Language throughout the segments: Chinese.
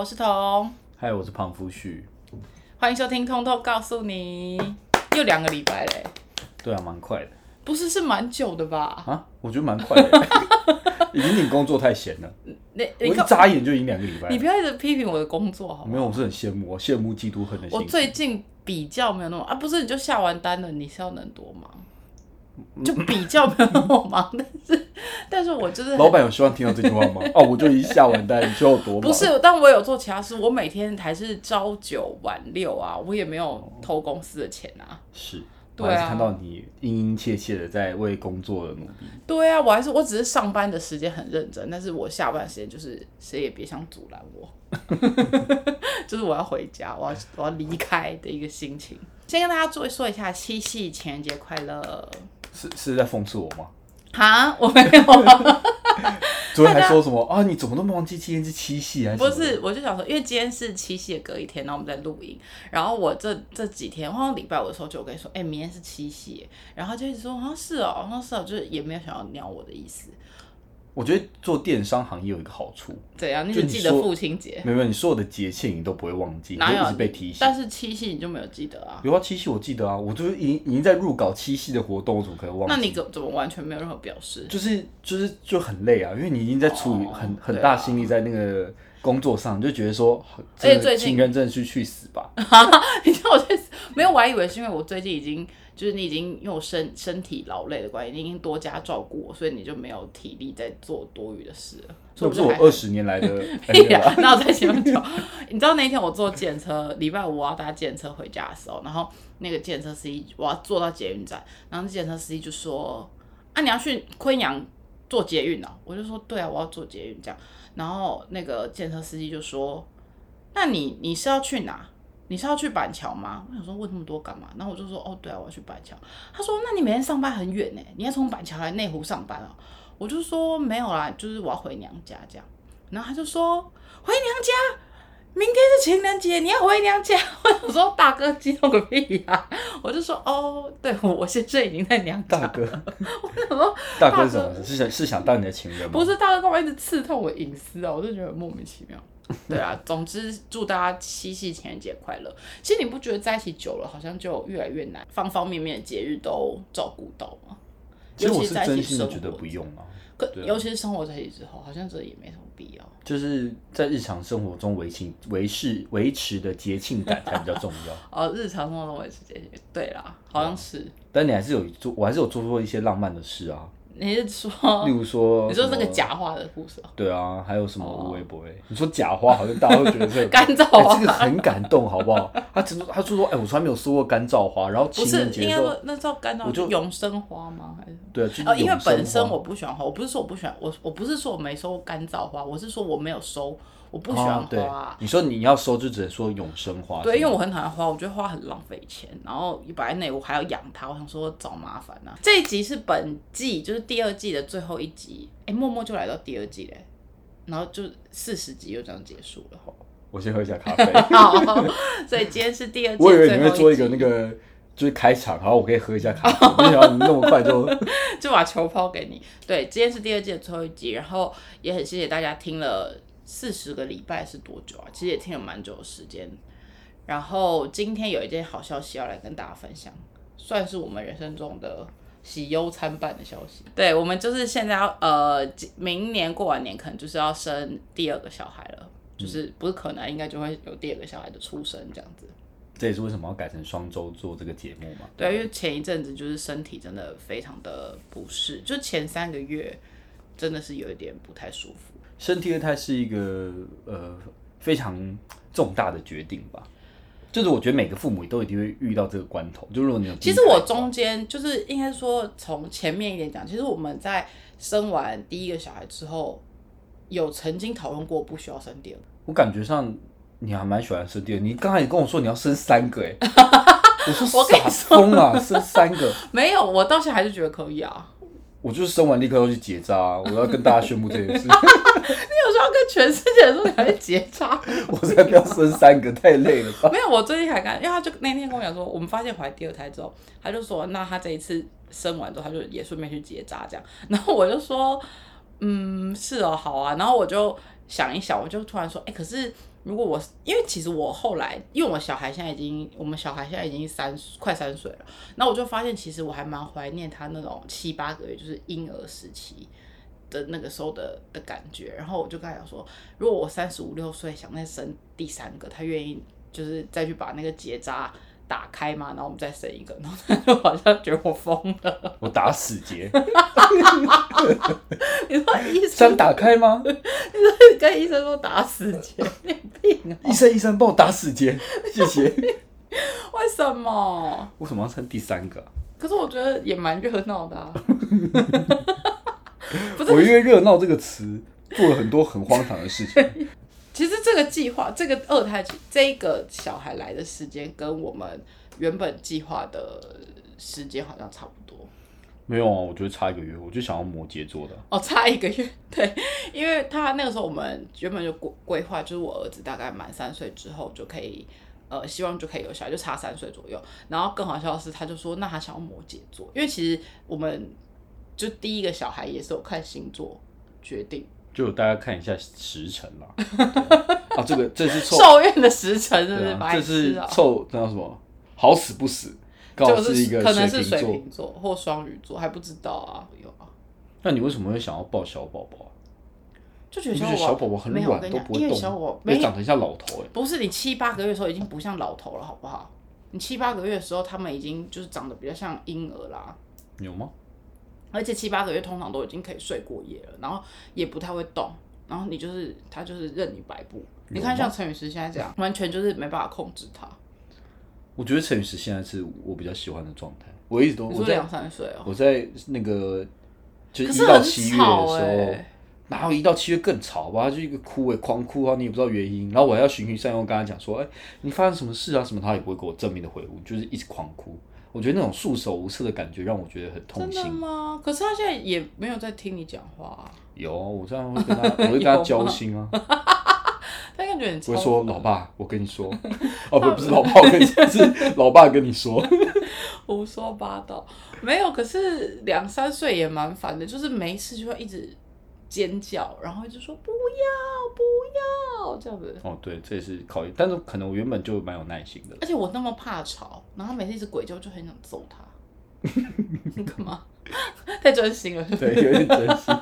我是彤，嗨，我是胖夫旭。欢迎收听《通通告诉你》。又两个礼拜嘞，对啊，蛮快的不是是蛮久的吧？啊，我觉得蛮快的，已经你工作太闲了，你我一眨眼就已经两个礼拜。你不要一直批评我的工作好吗？没有，我是很羡慕，我羡慕嫉妒恨的心我。最近比较没有那么啊，不是你就下完单了，你是要能多忙？就比较没有那么忙，但是但是我就是老板有希望听到这句话吗？哦，我就一下完单，你说有多忙？不是，但我有做其他事，我每天还是朝九晚六啊，我也没有偷公司的钱啊。是，对啊我还是看到你殷殷切切的在为工作而努力。对啊，我还是我只是上班的时间很认真，但是我下班时间就是谁也别想阻拦我，就是我要回家，我要我要离开的一个心情。先跟大家做说一下七夕情人节快乐。是是在讽刺我吗？哈，我没有啊，昨天还说什么啊？你怎么都忘记今天是七夕还是什么的？不是，我就想说，因为今天是七夕的隔一天，然后我们在录音，然后我这这几天，好像礼拜五的时候就有跟你说，哎、明天是七夕，然后就一直说，好像是哦，好像是哦，就是也没有想要鸟我的意思，我觉得做电商行业有一个好处，怎样？你就记得父亲节，没有你所有的节庆你都不会忘记，你哪有会一直被提醒。但是七夕你就没有记得啊？有啊，七夕我记得啊，我就是已经已经在入搞七夕的活动，我怎么可能忘记？那你怎怎么完全没有任何表示？就是就是就很累啊，因为你已经在处于哦很、很大心力在那个工作上，你就觉得说，这个而且最近情人真的是去死吧。你知道我去死没有，我还以为是因为我最近已经就是你已经因为我身身体劳累的关系，你已经多加照顾我，所以你就没有体力在做多余的事了。这不是我二十年来的 屁啦！那我在前面讲，你知道那天我坐检车，礼拜五我要搭检车回家的时候，然后那个检车司机我要坐到捷运站，然后那电车司机就说：“啊，你要去昆阳坐捷运哦？”我就说：“对啊，我要坐捷运这样。”然后那个检车司机就说：“那你你是要去哪？你是要去板桥吗？”我想说问那么多干嘛？然后我就说：“哦，对啊，我要去板桥。”他说：“那你每天上班很远呢，你要从板桥来内湖上班哦。”我就说：“没有啦，就是我要回娘家这样。”然后他就说回娘家，明天是情人节，你要回娘家。我说大哥激动个屁呀、我就说哦，对我我先生已经在娘家。大哥，我想说大哥是什么？是想是想当你的情人吗？不是大哥干嘛一直刺痛我隐私啊？我就觉得很莫名其妙。对啊，总之祝大家七夕情人节快乐。其实你不觉得在一起久了，好像就越来越难，方方面面的节日都照顾到吗？其实我是尤其在一起真心的觉得不用啊，可啊尤其是生活在一起之后，好像这也没什么必要。就是在日常生活中维持维持维持的节庆感才比较重要。哦，日常生活中维持节庆，对啦，好像是。但你还是有做，我还是有做过一些浪漫的事啊，你是说，例如说，你说那个假花的故事哦？对啊，还有什么无微不微？你说假花，好像大家会觉得是 干燥哎、花这个很感动，好不好？他只是他就说，哎、我从来没有收过干燥花，然后情人，节的时候应该说，那叫干燥，我就永生花吗？还是？对，就是哦，因为本身我不喜欢花，我不是说我不喜欢，我我不是说我没收过干燥花，我是说我没有收，我不喜欢花。你说你要收，就只能说永生花。对，因为我很讨厌花，我觉得花很浪费钱，然后一摆在内我还要养它，我想说找麻烦啊。这一集是本季，就是第二季的最后一集，哎，默默就来到第二季嘞，然后就四十集就这样结束了。我先喝一下咖啡。好，所以今天是第二季我以为你会做一个那个就是开场，然后我可以喝一下咖啡，没想到你那么快就 就把球抛给你。对，今天是第二季的最后一集，然后也很谢谢大家听了四十个礼拜是多久啊？其实也听了蛮久的时间。然后今天有一件好消息要来跟大家分享，算是我们人生中的喜忧参半的消息。对，我们就是现在要呃，明年过完年可能就是要生第二个小孩了。就是不是可能，应该就会有第二个小孩的出生这样子。这也是为什么要改成双周做这个节目嘛？对，因为前一阵子就是身体真的非常的不适，就前三个月真的是有一点不太舒服。生第二胎是一个呃非常重大的决定吧，就是我觉得每个父母都一定会遇到这个关头。就如果你有其实我中间就是应该说从前面一点讲，其实我们在生完第一个小孩之后，有曾经讨论过不需要生第二。我感觉上你还蛮喜欢生第二，你刚才也跟我说你要生三个哎、我说我傻疯啊，生三个，没有，我到现在还是觉得可以啊。我就是生完立刻要去结扎啊、我要跟大家宣布这件事，你有时候要跟全世界人说你还去结扎。我才不要生三个，太累了吧？没有，我最近还看，因为他就那天跟我讲说，我们发现怀第二胎之后，他就说，那他这一次生完之后，他就也顺便去结扎这样。然后我就说，嗯，是哦，好啊。然后我就想一想，我就突然说，哎、可是如果我因为其实我后来，因为我小孩现在已经，我们小孩现在已经三快三岁了，那我就发现其实我还蛮怀念他那种七八个月，就是婴儿时期的那个时候的的感觉。然后我就跟他讲说，如果我三十五六岁想再生第三个，他愿意就是再去把那个结扎打开嘛，然后我们再生一个，然后他就好像觉得我疯了。我打死结，你说医想生打开吗？跟医生说打死结，你有病啊？医生医生帮我打死结，谢谢。为什么？为什么要生第三个啊、可是我觉得也蛮热闹的啊。不是我因为热闹这个词做了很多很荒唐的事情。其实这个计划，这个二胎，这个小孩来的时间跟我们原本计划的时间好像差不多。没有啊，我觉得差一个月，我就想要摩羯座的。哦，差一个月，对，因为他那个时候我们原本就规规划，就是我儿子大概满三岁之后就可以，呃，希望就可以有小孩，就差三岁左右。然后更好笑的是，他就说，那他想要摩羯座，因为其实我们就第一个小孩也是有看星座决定，就大家看一下时辰啦。啊，这个这是凑，受孕的时辰是不是这？是凑，那叫什么？好死不死，就是一个可能是水水瓶座。或双鱼座，还不知道啊，有啊，那你为什么会想要抱小宝宝啊？就觉得小宝宝很软没有我跟你讲因为小宝宝没也长得像老头哎、不是你七八个月的时候已经不像老头了，好不好？你七八个月的时候，他们已经就是长得比较像婴儿啦，有吗？而且七八个月通常都已经可以睡过夜了，然后也不太会动，然后你就是他就是任你摆布。你看像陈雨石现在这样，完全就是没办法控制他。我觉得陈雨石现在是我比较喜欢的状态。我一直都我在两三岁哦，我在那个就是一到七月的时候，哎、然后一到七月更吵吧，他就一个哭哎、狂哭啊，你也不知道原因，然后我还要循循善诱跟他讲说，哎、你发生什么事啊什么，他也不会给我正面的回复，就是一直狂哭。我觉得那种束手无策的感觉让我觉得很痛真的心。吗？可是他现在也没有在听你讲话、啊，有，我这样会跟他，我会跟他交心啊。他感觉你超我会说老爸，我跟你说，哦不不是老爸，我跟你说，是老爸跟你说。胡说八道，没有。可是两三岁也蛮烦的，就是没事就会一直尖叫，然后一直说不要不要这样子。哦，对，这也是考验，但是可能我原本就蛮有耐心的。而且我那么怕吵，然后他每次一直鬼叫，就很想揍他。你干嘛？太专心了，是不是对，有点专心。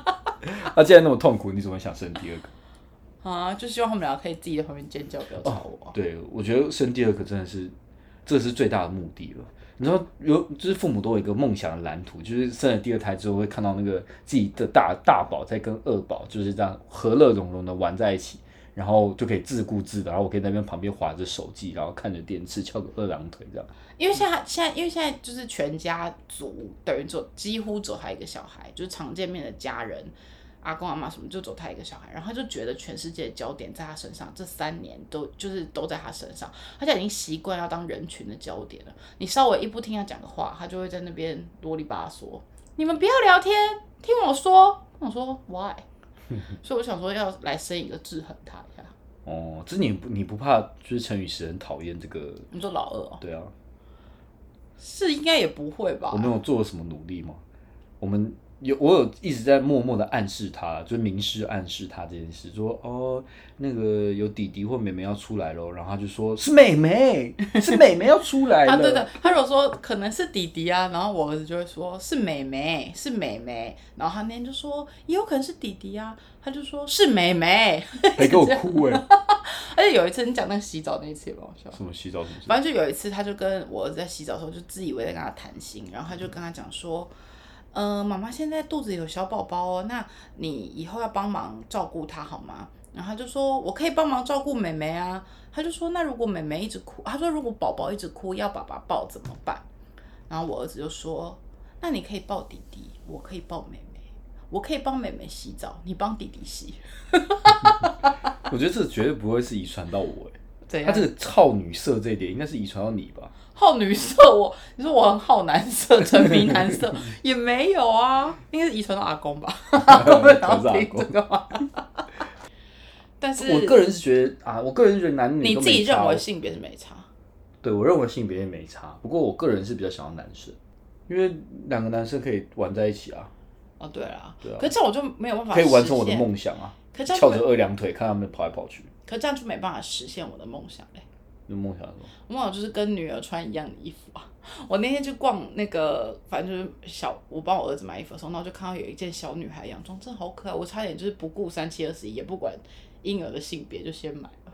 他既然那么痛苦，你怎么想生第二个？啊，就希望他们俩可以自己在旁边尖叫，不要吵我。对，我觉得生第二个真的是，这是最大的目的了。你知道，有就是父母都有一个梦想的蓝图，就是生了第二胎之后会看到那个自己的大大宝在跟二宝就是这样和乐融融的玩在一起，然后就可以自顾自的，然后我可以在那边旁边划着手机，然后看着电视，翘个二郎腿这样。因为现在现在因为现在就是全家族等于只有几乎只有一个小孩，就是常见面的家人，阿公阿妈什么就走他一个小孩，然后他就觉得全世界的焦点在他身上，这三年都就是都在他身上，他现在已经习惯要当人群的焦点了。你稍微一不听他讲的话，他就会在那边啰里吧嗦，你们不要聊天，听我说。我说 why？所以我想说要来生一个制衡他一下。哦，这你不你不怕就是陈雨石很讨厌这个？你说老二哦，对啊，是应该也不会吧我？们有做了什么努力吗？我们有，我有一直在默默的暗示他，就明示暗示他这件事，说哦，那个有弟弟或妹妹要出来咯，然后他就说是妹妹，是妹妹要出来 了。啊，对对，他如果说可能是弟弟啊，然后我儿子就会说是妹妹，是妹妹，然后他那天就说也有可能是弟弟啊，他就说是妹妹，还给我哭哎、而且有一次你讲那个洗澡那一次也蛮好笑。什么洗澡什么？反正就有一次，他就跟我儿子在洗澡的时候，就自以为在跟他谈心，然后他就跟他讲说，呃，妈妈现在肚子里有小宝宝哦，那你以后要帮忙照顾他好吗？然后他就说，我可以帮忙照顾妹妹啊。他就说，那如果妹妹一直哭，他说如果宝宝一直哭要爸爸抱怎么办？然后我儿子就说，那你可以抱弟弟，我可以抱妹妹，我可以帮妹妹洗澡，你帮弟弟洗，我觉得这绝对不会是遗传到我哎、他这？个操女色这一点应该是遗传到你吧？好女色，我你说我很好男色，沉迷男色 也没有啊，应该是遗传到阿公吧？阿公会想要听这个吗？但是我个人是觉得啊，我个人是觉得男女你自己认为性别是没差，对我认为性别也没差，不过我个人是比较想要男生，因为两个男生可以玩在一起啊。哦，对啊，对啊可是这样我就没有办法可以完成我的梦想啊，可这样翘着二两腿看他们跑来跑去。可这样就没办法实现我的梦想嘞。那梦想是什么？我梦想就是跟女儿穿一样的衣服啊。我那天去逛那个，反正就是小，我帮我儿子买衣服的时候，然后就看到有一件小女孩洋装，真的好可爱，我差点就是不顾三七二十一，也不管婴儿的性别，就先买了。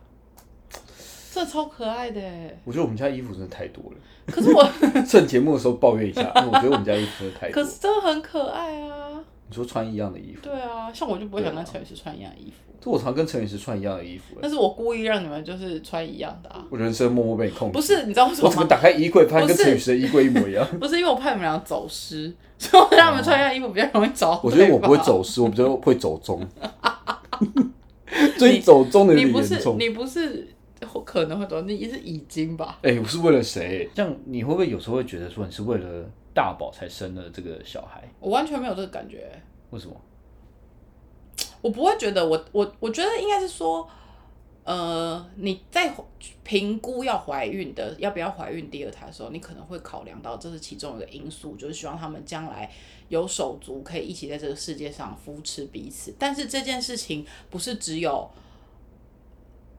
真的超可爱的耶，我觉得我们家衣服真的太多了。可是我，趁节目的时候抱怨一下，因为我觉得我们家衣服真的太多 可。是真的很可爱啊。你说穿一样的衣服，对啊，像我就不会想跟陈宇是穿一样的衣服，就我常跟陈宇是穿一样的衣服。但是我故意让你们就是穿一样的啊。我人生默默被你控制。不是，你知道为什么吗？我怎么打开衣柜，发现跟陈宇的衣柜一模一样？不是因为我怕你们俩走失，所以我让你们穿一样衣服比较容易找。我觉得我不会。走失，我比较会走中。最近走中的有你不是。你不是可能会走，你是已经吧？哎、我是为了谁？这样你会不会有时候会觉得说你是为了大宝才生了这个小孩？我完全没有这个感觉，为什么？我不会觉得我我我觉得应该是说，呃，你在评估要怀孕的要不要怀孕第二胎的时候，你可能会考量到这是其中一个因素，就是希望他们将来有手足可以一起在这个世界上扶持彼此。但是这件事情不是只有。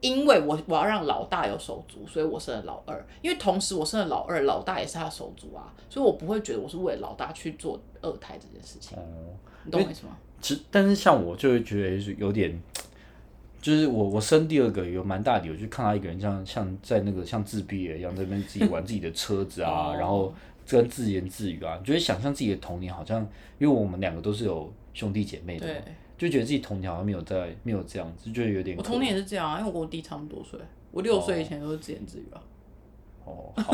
因为我我要让老大有手足，所以我生了老二。因为同时我生了老二，老大也是他的手足啊，所以我不会觉得我是为了老大去做二胎这件事情。哦、你懂我意思吗？其实，但是像我就会觉得是有点，就是我我生第二个有蛮大的，我就看到一个人像像在那个像自闭了一样，在那边自己玩自己的车子啊，哦然后跟自言自语啊，你就会想象自己的童年好像，因为我们两个都是有兄弟姐妹的就觉得自己童年好像没有在没有这样子，就觉得有点我童年也是这样啊，因为我跟我弟差不多岁，我六岁以前都是自言自语啊，哦好。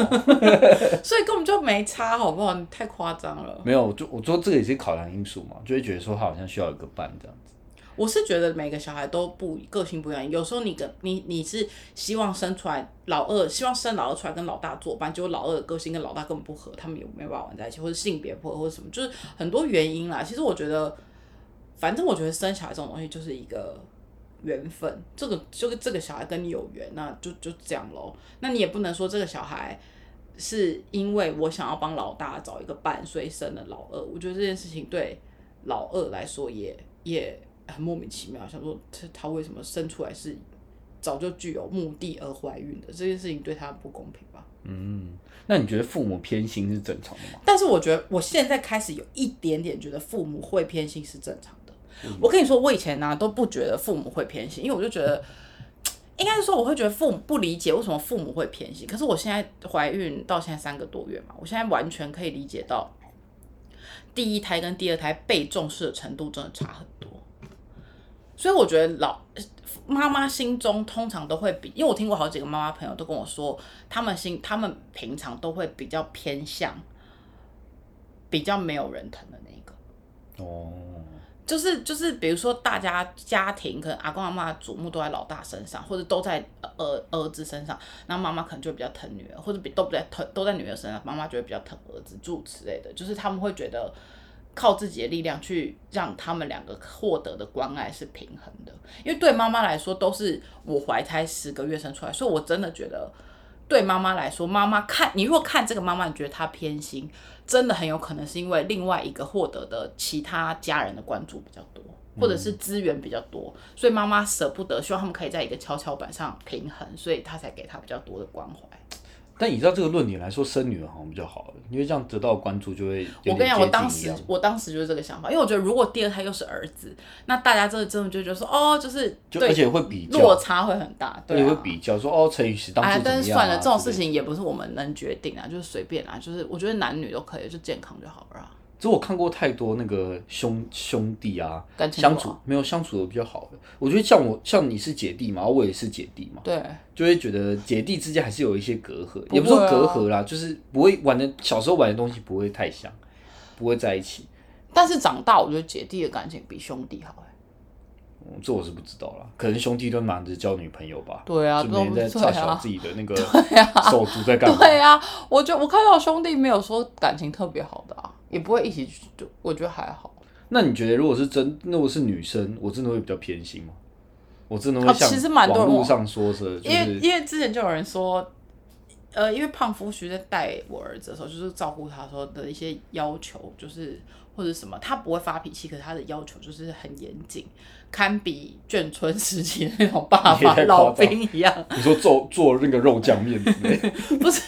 所以根本就没差，好不好？你太夸张了。没有，就我说这个也是考量因素嘛，就会觉得说他好像需要一个伴这样子。我是觉得每个小孩都不个性不一样，有时候你跟你你是希望生出来老二，希望生老二出来跟老大做伴，结果老二的个性跟老大根本不合，他们也没有办法玩在一起，或者性别不合，或者什么，就是很多原因啦。其实我觉得，反正我觉得生小孩这种东西就是一个缘分，这个就这个小孩跟你有缘，那就就这样喽。那你也不能说这个小孩。是因为我想要帮老大找一个伴，所以生了老二。我觉得这件事情对老二来说也也很莫名其妙，想说他他为什么生出来是早就具有目的而怀孕的这件事情对他不公平吧？嗯那你觉得父母偏心是正常的吗？但是我觉得我现在开始有一点点觉得父母会偏心是正常的。我跟你说，我以前呢、都不觉得父母会偏心，因为我就觉得。应该是说，我会觉得父母不理解为什么父母会偏心。可是我现在怀孕到现在三个多月嘛，我现在完全可以理解到，第一胎跟第二胎被重视的程度真的差很多。所以我觉得老妈妈心中通常都会比，因为我听过好几个妈妈朋友都跟我说，他们心他们平常都会比较偏向比较没有人疼的那个。哦，就是就是，比如说大家家庭可能阿公阿妈祖母都在老大身上，或者都在儿儿子身上，那妈妈可能就会比较疼女儿，或者比都不在疼都在女儿身上，妈妈就会比较疼儿子，诸如此类的。就是他们会觉得靠自己的力量去让他们两个获得的关爱是平衡的，因为对妈妈来说都是我怀胎十个月生出来，所以我真的觉得对妈妈来说，妈妈看你如果看这个妈妈，你觉得她偏心，真的很有可能是因为另外一个获得的其他家人的关注比较多，或者是资源比较多，所以妈妈舍不得，希望他们可以在一个跷跷板上平衡，所以她才给他比较多的关怀。但以照这个论点来说，生女儿好像比较好，因为这样得到关注就会我跟你讲，我当时我当时就是这个想法，因为我觉得如果第二胎又是儿子，那大家真的真的就觉得说，哦，就是就而且会比较，落差会很大，对也会。比较说哦，陈雨琦当哎初，怎么样、啊但是算了，这种事。情也不是我们能决定啊，就是随便啊，就是我觉得男女都可以，就健康就好了啊。只是我看过太多那个兄兄弟啊，感情相处没有相处的比较好的。我觉得像我像你是姐弟嘛，我也是姐弟嘛，对，就会觉得姐弟之间还是有一些隔阂，不也不是说隔阂啦，就是不会玩的小时候玩的东西不会太像，不会在一起。但是长大，我觉得姐弟的感情比兄弟好、欸。嗯，这我是不知道啦，可能兄弟都忙着交女朋友吧。对啊就每天在都差小对啊自己的那个 手足在干嘛？对啊，我觉得我看到兄弟没有说感情特别好的啊，也不会一起去，就我觉得还好。那你觉得，如果是真，如果是女生，我真的会比较偏心吗？我真的会像啊其实蛮多人网络上说的，就因为因为之前就有人说，呃，因为胖夫婿在带我儿子的时候，就是照顾他的时候的一些要求，就是或者什么，他不会发脾气，可是他的要求就是很严谨，堪比眷村时期的那种爸爸 老兵一样。你说做做那个肉酱面之类的，不是，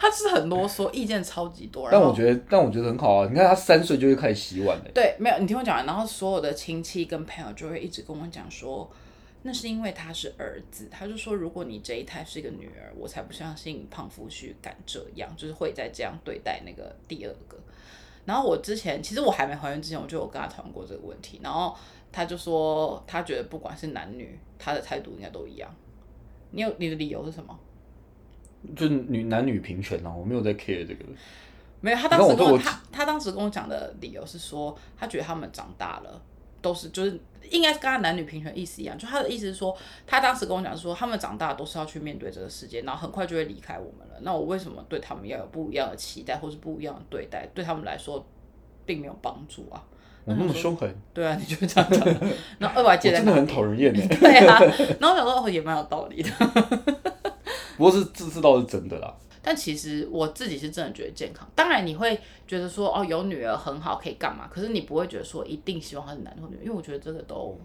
他是很啰嗦，意见超级多。但我觉得但我觉得很好啊。你看他三岁就会开始洗碗嘞，对，没有你听我讲完，然后所有的亲戚跟朋友就会一直跟我讲说，那是因为他是儿子，他就说如果你这一胎是一个女儿，我才不相信胖夫婿敢这样，就是会再这样对待那个第二个。然后我之前其实我还没怀孕之前，我就有跟他讨论过这个问题，然后他就说他觉得不管是男女，他的态度应该都一样。你有你的理由是什么？就是女男女平权啊，我没有在 care 这个。没有，他当时跟我他他当时跟我讲的理由是说，他觉得他们长大了都是就是应该是跟他男女平权意思一样，就他的意思是说，他当时跟我讲说，他们长大都是要去面对这个世界，然后很快就会离开我们了。那我为什么对他们要有不一样的期待，或是不一样的对待，对他们来说并没有帮助啊？我那么凶狠，对啊，你就这样讲。然后二娃我姐真的很？讨人厌哎。对啊，然后我想说哦，也蛮有道理的。不过是这次倒是真的啦。但其实我自己是真的觉得健康。当然你会觉得说哦，有女儿很好，可以干嘛？可是你不会觉得说一定希望她是男或女，因为我觉得这个都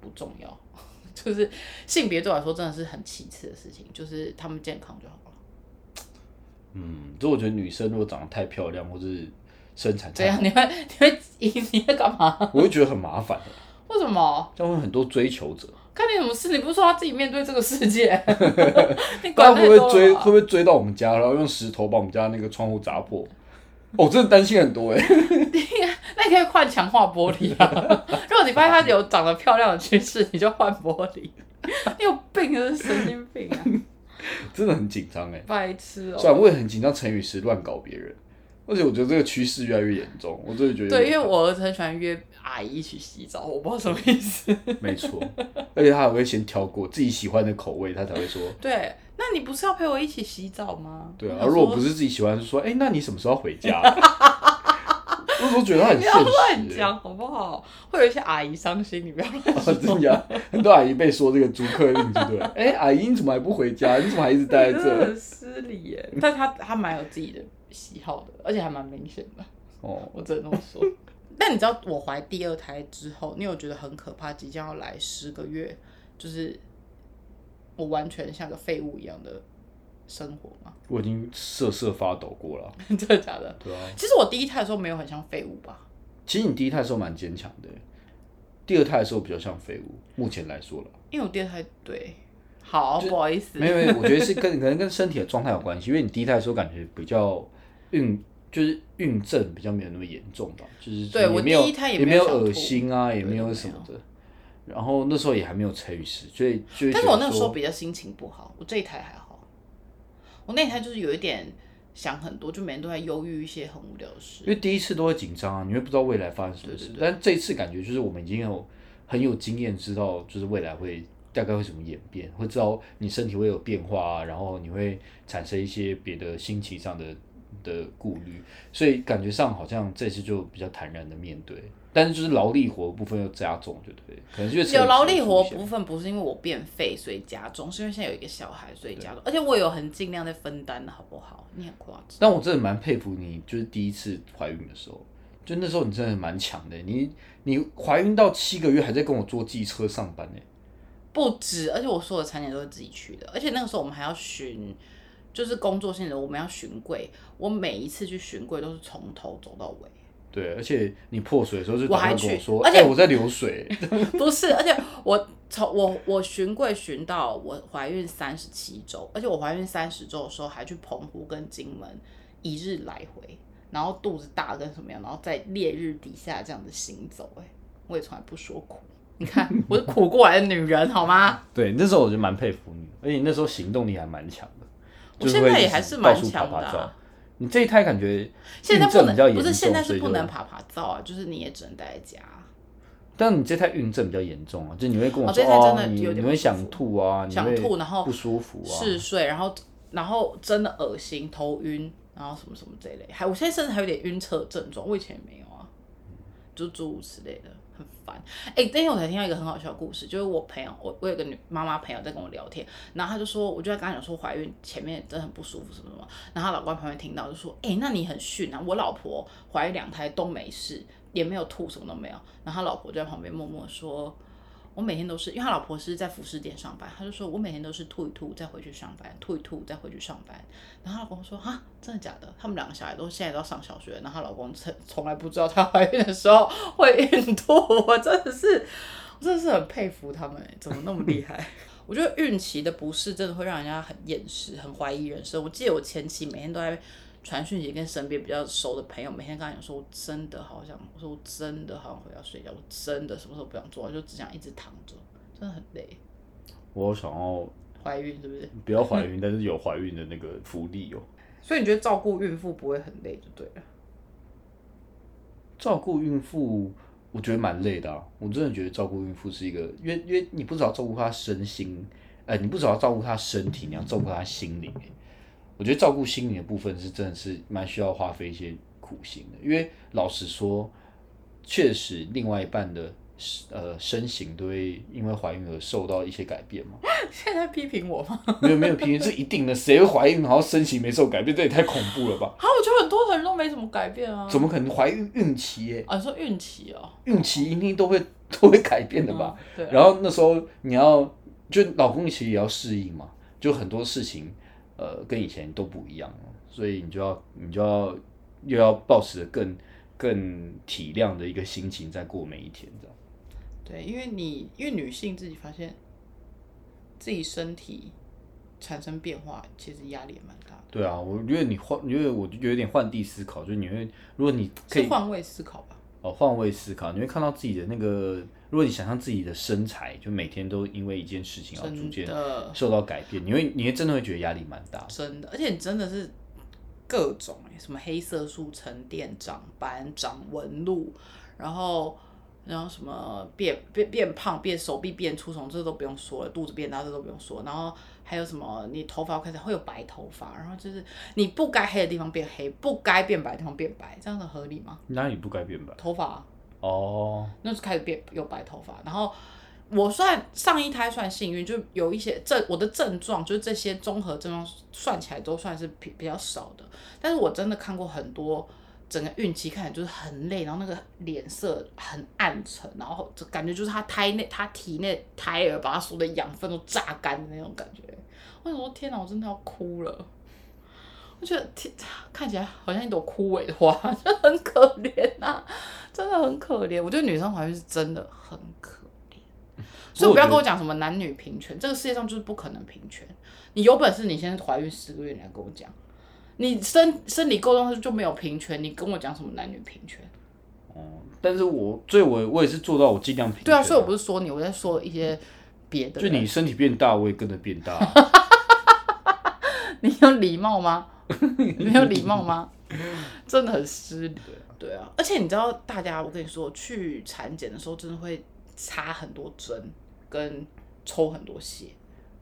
不重要。就是性别对我来说真的是很其次的事情，就是他们健康就好了。嗯，就我觉得女生如果长得太漂亮，或是身材太好，这样你会你会你你会干嘛？我会觉得很麻烦的，为什么？这样会很多追求者。干你什么事？你不是说他自己面对这个世界？你大家会不会追会不会追到我们家，然后用石头把我们家那个窗户砸破？哦，我真的担心很多 哎。那你可以换强化玻璃啊。如果你发现它有长得漂亮的趋势，你就换玻璃。你有病，就是神经病啊！真的很紧张哎。白痴哦、虽然我也很紧张，成语时乱搞别人，而且我觉得这个趋势越来越严重，我真的觉得有对，因点为我儿子很喜欢约阿姨一起洗澡，我不知道什么意思。没错，而且他还会先挑过自己喜欢的口味，他才会说。对，那你不是要陪我一起洗澡吗？对啊，如果不是自己喜欢，就说，哎、那你什么时候要回家？我都觉得他很不要现实、欸。乱讲好不好？会有一些阿姨伤心，你不要乱讲很多阿姨被说这个租客令，对不对？哎、阿姨你怎么还不回家？你怎么还一直待在这？很失礼耶。但他他蛮有自己的喜好的，而且还蛮明显的，哦，我只能这么说。但你知道我怀第二胎之后，你有觉得很可怕？即将要来十个月，就是我完全像个废物一样的生活吗？我已经瑟瑟发抖过了。真的假的？对啊，其实我第一胎的时候没有很像废物吧？其实你第一胎的时候蛮坚强的，第二胎的时候比较像废物。目前来说了，因为我第二胎对，好不好意思，没有没有，我觉得是跟 可能跟身体的状态有关系。因为你第一胎的时候感觉比较孕，就是孕症比较没有那么严重吧，就是对我也没有第一胎也也没有恶心啊，也没有什么的。然后那时候也还没有陈雨石，所以但是我那时候比较心情不好，我这一胎还好，我那一胎就是有一点想很多，就每天都在忧郁一些很无聊的事因。为第一次都会紧张啊，你会不知道未来发生什么事。但这一次感觉就是我们已经有很有经验，知道就是未来会大概会怎么演变，会知道你身体会有变化啊，然后你会产生一些别的心情上的的顾虑，所以感觉上好像这次就比较坦然的面对。但是就是劳力活部分又加重，对不对，可能就是有劳力活活部分不是因为我变废所以加重，是因为现在有一个小孩所以加重，而且我有很尽量在分担的好不好？你很夸张。但我真的蛮佩服你，就是第一次怀孕的时候，就那时候你真的蛮强的。你你怀孕到七个月还在跟我坐机车上班呢。不止，而且我所有的产检都是自己去的，而且那个时候我们还要巡，就是工作性质，我们要巡柜，我每一次去巡柜都是从头走到尾。对，而且你破水的时候是我还去说，而且哎、我在流水。不是，而且我从我我巡柜巡到我怀孕三十七周，而且我怀孕三十周的时候还去澎湖跟金门一日来回，然后肚子大跟什么样，然后在烈日底下这样子行走、哎，我也从来不说苦。你看，我是苦过来的女人，好吗？对，那时候我就蛮佩服你，而且你那时候行动力还蛮强的。我现在也还是蛮强的你这一胎感觉现在不能不是现在是不能爬爬照啊，就是你也只能待在家。但你这胎孕症比较严重啊，就你会跟我哦说，这胎真的你有点你会想吐啊，你想会吐然后不舒服啊，嗜睡，然后然后真的恶心、头晕，然后什么什么这一类，还我现在甚至还有点晕车的症状，我以前也没有啊，就诸如此类的。很烦。哎、那天我才听到一个很好笑的故事，就是我朋友，我我有个女妈妈朋友在跟我聊天，然后她就说，我就在跟她讲说怀孕前面真的很不舒服什么什么，然后她老公旁边听到就说，哎、那你很逊啊，我老婆怀孕两胎都没事，也没有吐，什么都没有，然后他老婆就在旁边默默说。我每天都是，因为他老婆是在服饰店上班，他就说我每天都是吐一吐再回去上班，吐一吐再回去上班。然后她老公说啊，真的假的？他们两个小孩都现在都要上小学，然后她老公从从来不知道她怀孕的时候会孕吐，我真的是，我真的是很佩服他们，怎么那么厉害？我觉得孕期的不适真的会让人家很厌世，很怀疑人生。我记得我前期每天都在传讯息跟身边比较熟的朋友，每天跟他讲说，我真的好想，我说我真的好想回家睡觉，我真的什么时候不想做，我就只想一直躺着，真的很累。我想要怀孕是不是？不要怀孕，但是有怀孕的那个福利哦。所以你觉得照顾孕妇不会很累就对了。照顾孕妇，我觉得蛮累的、啊。我真的觉得照顾孕妇是一个，因为因为你不只要照顾她身心，呃，你不只要照顾她身体，你要照顾她心灵。欸我觉得照顾心灵的部分是真的是蛮需要花费一些苦心的，因为老实说，确实另外一半的呃身形都会因为怀孕而受到一些改变嘛。现在在批评我吗？没有没有批评，这一定的，谁会怀孕然后身形没受改变？这也太恐怖了吧？啊，我觉得很多人都没怎么改变啊。怎么可能怀孕孕期耶？啊，你说孕期哦，孕期一定都会都会改变的吧？对啊、然后那时候你要，就老公其实也要适应嘛，就很多事情，呃，跟以前都不一样了，所以你就要你就要又要保持着更更体谅的一个心情在过每一天，这样。对，因为你因为女性自己发现自己身体产生变化，其实压力也蛮大的。对啊，我觉得你换，因为我就有点换地思考，就是你会，如果你可以换位思考吧？哦换位思考，你会看到自己的那个，如果你想象自己的身材，就每天都因为一件事情而逐渐的，受到改变，你会你会真的会觉得压力蛮大。真的，而且你真的是各种哎、什么黑色素沉淀、长斑、长纹路，然后然后什么变变变胖、变手臂变粗虫，这都不用说了，肚子变大这都不用说，然后还有什么你头发开始会有白头发，然后就是你不该黑的地方变黑，不该变白的地方变白，这样子合理吗？哪里不该变白？头发啊、哦，那就开始变有白头发，然后我算上一胎算幸运，就有一些症我的症状，就是这些综合症状算起来都算是比比较少的，但是我真的看过很多。整个孕期看起来就是很累，然后那个脸色很暗沉，然后就感觉就是他胎内他体内胎儿把他所有的养分都榨干的那种感觉。我想说天哪，我真的要哭了。我觉得天看起来好像一朵枯萎的花，就很可怜呐、真的很可怜。我觉得女生怀孕是真的很可怜，所以不要跟我讲什么男女平权，这个世界上就是不可能平权。你有本事，你先怀孕十个月，你来跟我讲，你生生理沟通就没有平权，你跟我讲什么男女平权？哦但是我所以我我也是做到我尽量平。对啊，所以我不是说你，我在说一些别的。就你身体变大，我也跟着变大啊、你有礼貌吗？没有礼貌吗？真的很失礼。对啊，而且你知道，大家我跟你说，去产检的时候真的会插很多针，跟抽很多血，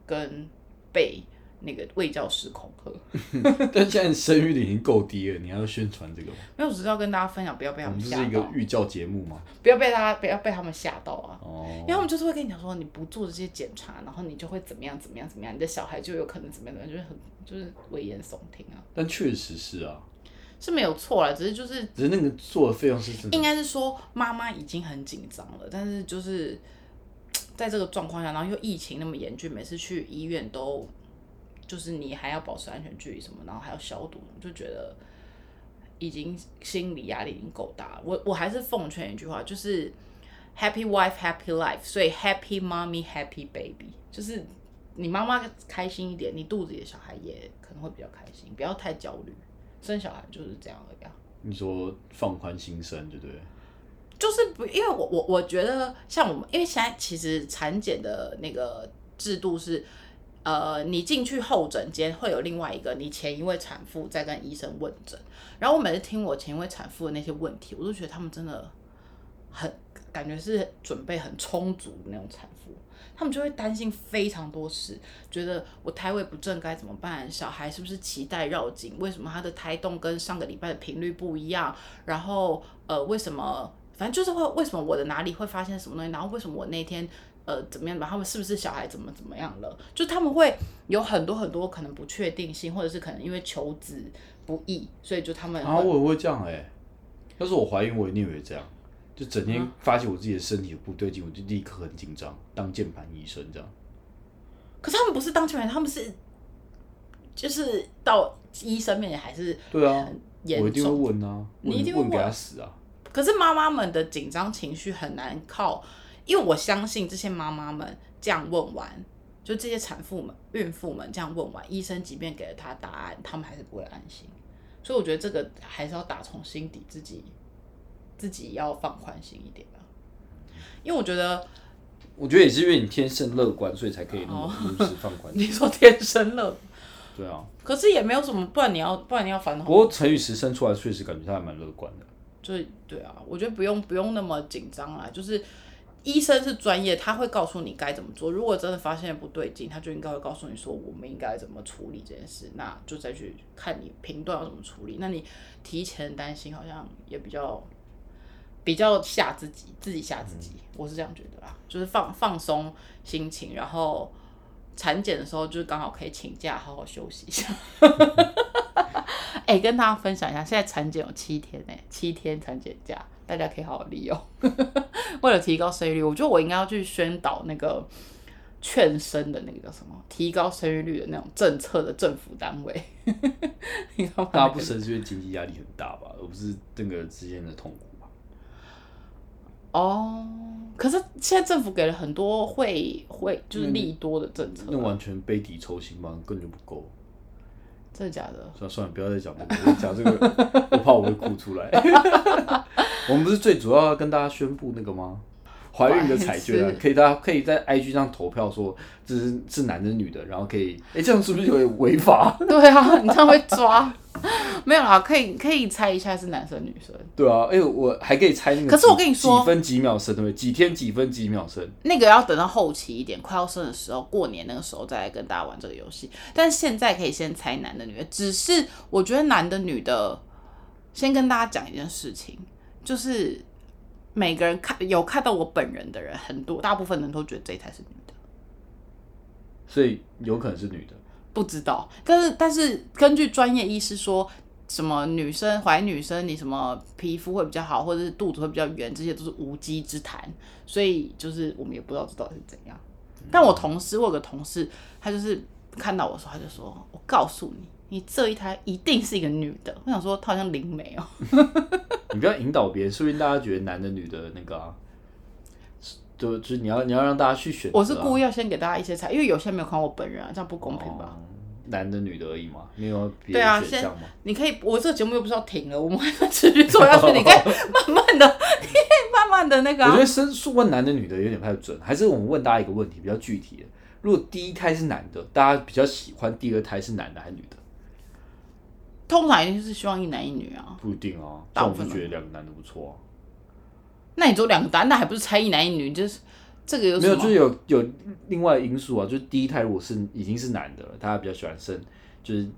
跟背那个卫教师恐吓。但现在生育率已经够低了，你还要宣传这个吗？没有，只是要跟大家分享，不要被他我们吓到，是一个寓教节目吗？不要被大家不要被他们吓到啊。哦因为他们就是会跟你讲说，你不做这些检查，然后你就会怎么样怎么样怎么样，你的小孩就有可能怎么样怎么样，就是很就是危言耸听啊，但确实是啊，是没有错啦，只是就是只是那个做的费用是真的应该是说妈妈已经很紧张了，但是就是在这个状况下，然后又疫情那么严峻，每次去医院都就是你还要保持安全距离什么，然后还要消毒，就觉得已经心理压力已经够大了。我我还是奉劝一句话，就是 Happy wife, happy life，所以 Happy mommy, happy baby，就是你妈妈开心一点，你肚子里的小孩也可能会比较开心，不要太焦虑。生小孩就是这样的呀啊。你说放宽心声，对不对？就是不，因为我我我觉得像我们，因为现在其实产检的那个制度是，呃，你进去候诊间会有另外一个你前一位产妇在跟医生问诊，然后我每次听我前一位产妇的那些问题，我都觉得他们真的很感觉是准备很充足的那种产妇，他们就会担心非常多事，觉得我胎位不正该怎么办？小孩是不是脐带绕颈？为什么他的胎动跟上个礼拜的频率不一样？然后呃，为什么反正就是会为什么我的哪里会发现什么东西，然后为什么我那天呃怎么样吧，他们是不是小孩怎么怎么样了，就他们会有很多很多可能不确定性，或者是可能因为求子不易，所以就他们啊，我也会这样哎、要是我怀孕，我一定也会这样，就整天发现我自己的身体有不对劲，我就立刻很紧张，当键盘医生这样。可是他们不是当键盘，他们是就是到医生面前还是对啊，严我一定会重。问啊，你一定会问问给他死啊。可是妈妈们的紧张情绪很难靠，因为我相信这些妈妈们这样问完，就这些产妇们、孕妇们这样问完，医生即便给了她答案，他们还是不会安心。所以我觉得这个还是要打从心底自己自己要放宽心一点吧。因为我觉得我觉得也是因为你天生乐观，所以才可以那么如此放宽你。说天生乐，对啊，可是也没有什么，不然你要不然你要烦恼不。过陈宇时生出来确实感觉他还蛮乐观的。就是对啊，我觉得不用不用那么紧张啦，就是医生是专业，他会告诉你该怎么做。如果真的发现不对劲，他就应该会告诉你说我们应该怎么处理这件事，那就再去看你评断要怎么处理。那你提前担心好像也比较比较吓自己，自己吓自己，我是这样觉得啦，就是放放松心情，然后产检的时候就是刚好可以请假好好休息一下。哎、跟大家分享一下，现在产检有七天哎、七天产检假，大家可以好好利用。为了提高生育率，我觉得我应该要去宣导那个劝生的那个叫什么，提高生育率的那种政策的政府单位。你知道吗？大家不生是因为经济压力很大吧，而不是那个之间的痛苦吧？哦，可是现在政府给了很多会会就是利多的政策，那完全杯底抽薪嘛，根本就不够。真的假的？算了算了，不要再讲这个，讲这个，我怕我会哭出来。我们不是最主要跟大家宣布那个吗？怀孕的彩券啊，可以大家可以在 IG 上投票说这是是男的女的，然后可以，哎、这样是不是有点违法？对啊，你这样会抓。没有啦，可以可以猜一下是男生女生。对啊，哎、我还可以猜那个。可是我跟你说几分几秒生对不对？几天几分几秒生？那个要等到后期一点，快要生的时候，过年那个时候再来跟大家玩这个游戏。但是现在可以先猜男的女的，只是我觉得男的女的，先跟大家讲一件事情，就是每个人看有看到我本人的人，很多大部分人都觉得这一胎是女的，所以有可能是女的。不知道。但是但是根据专业医师说。什么女生怀女生，你什么皮肤会比较好，或者是肚子会比较圆，这些都是无稽之谈。所以就是我们也不知道这到底是怎样。但我同事，我有个同事，他就是看到我的时候，他就说：“我告诉你，你这一胎一定是一个女的。”我想说，她好像灵媒哦、你不要引导别人，说不定大家觉得男的女的那个啊，就就是你要你要让大家去选。我是故意要先给大家一些猜，因为有些人没有看过我本人啊，这样不公平吧？哦男的女的而已嘛，没有别对啊的选项嘛。你可以，我这个节目又不是要停了，我们还要持续做下去。你可以慢慢的，你可以慢慢的那个、啊我觉。得申诉问男的女的有点不太准，还是我们问大家一个问题比较具体的：如果第一胎是男的，大家比较喜欢第二胎是男的还是女的？通常一定是希望一男一女啊。不一定啊，大部分像我就觉得两个男的不错啊。那你只有两个答案，那还不是猜一男一女？就是这个有没有，就是有有另外的因素啊，就是第一胎如果是已经是男的了，大家比较喜欢生就是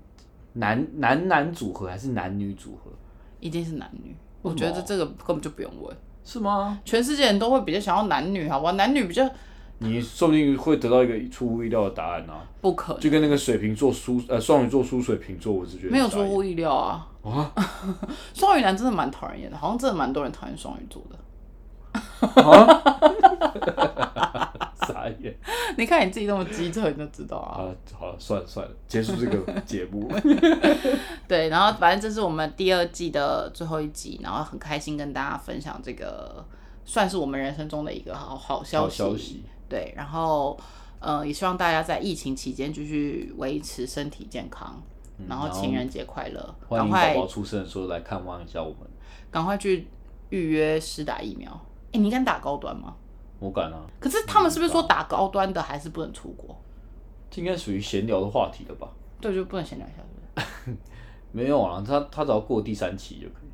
男男男组合还是男女组合？一定是男女。我觉得这个根本就不用问，是吗？全世界人都会比较想要男女，好不好？男女比较你说不定会得到一个出乎意料的答案啊，不可能，就跟那个水瓶座输呃双鱼座输水瓶座，我是觉得没有出乎意料啊。啊，双鱼男真的蛮讨人厌的，好像真的蛮多人讨厌双鱼座的。傻眼你看你自己那么机车，你就知道啊。啊！好了，算了算了，结束这个节目。对，然后反正这是我们第二季的最后一集，然后很开心跟大家分享这个，算是我们人生中的一个好好消好。消息，对，然后呃，也希望大家在疫情期间继续维持身体健康，然后然后情人节快乐，欢迎宝宝出生的时候来看望一下我们。赶快去预约施打疫苗。哎，你敢打高端吗？我敢啊，可是他们是不是说打高端的还是不能出国？这应该属于闲聊的话题了吧？对，就不能闲聊一下，是不是？没有啊，他他只要过第三期就可以，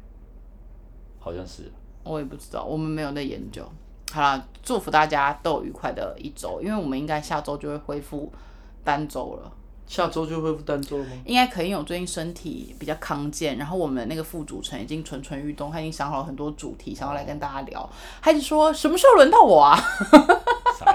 好像是。我也不知道，我们没有在研究。好啦，祝福大家都有愉快的一周，因为我们应该下周就会恢复单周了。下周就恢复单周了吗？应该可以，因为我最近身体比较康健，然后我们那个副主持人已经蠢蠢欲动，他已经想好了很多主题，想要来跟大家聊。他一直说什么时候轮到我啊？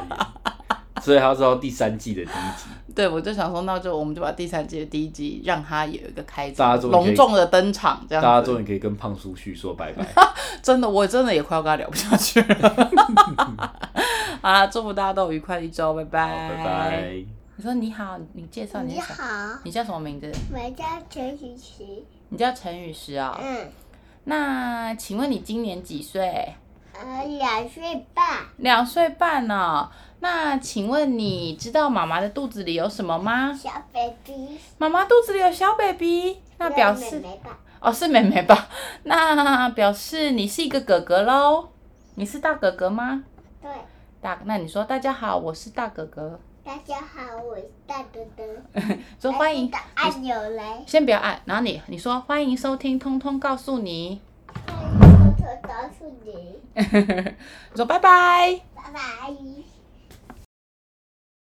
所以他要知道第三季的第一集，对，我就想说，那就我们就把第三季的第一集让他有一个开场，大家终于可以隆重的登场，这大家样子。终于可以跟胖叔旭说拜拜。真的，我真的也快要跟他聊不下去了。好啦，祝福大家都有愉快的一周，拜拜。好，拜拜。你说你好，你介绍你你？好，你叫什么名字？我叫陈雨琪。你叫陈雨石啊、嗯，那请问你今年几岁？呃，两岁半。两岁半呢、那请问你知道妈妈的肚子里有什么吗？小 baby。妈妈肚子里有小 baby，那表示。哦是妹妹吧？那表示你是一个哥哥喽。你是大哥哥吗？对，大，那你说大家好，我是大哥哥。大家好，我是大哥哥。说欢迎，按钮来。先不要按，然后你你说欢迎收听，通通告诉你。偷偷告诉你，你 说拜拜。拜拜。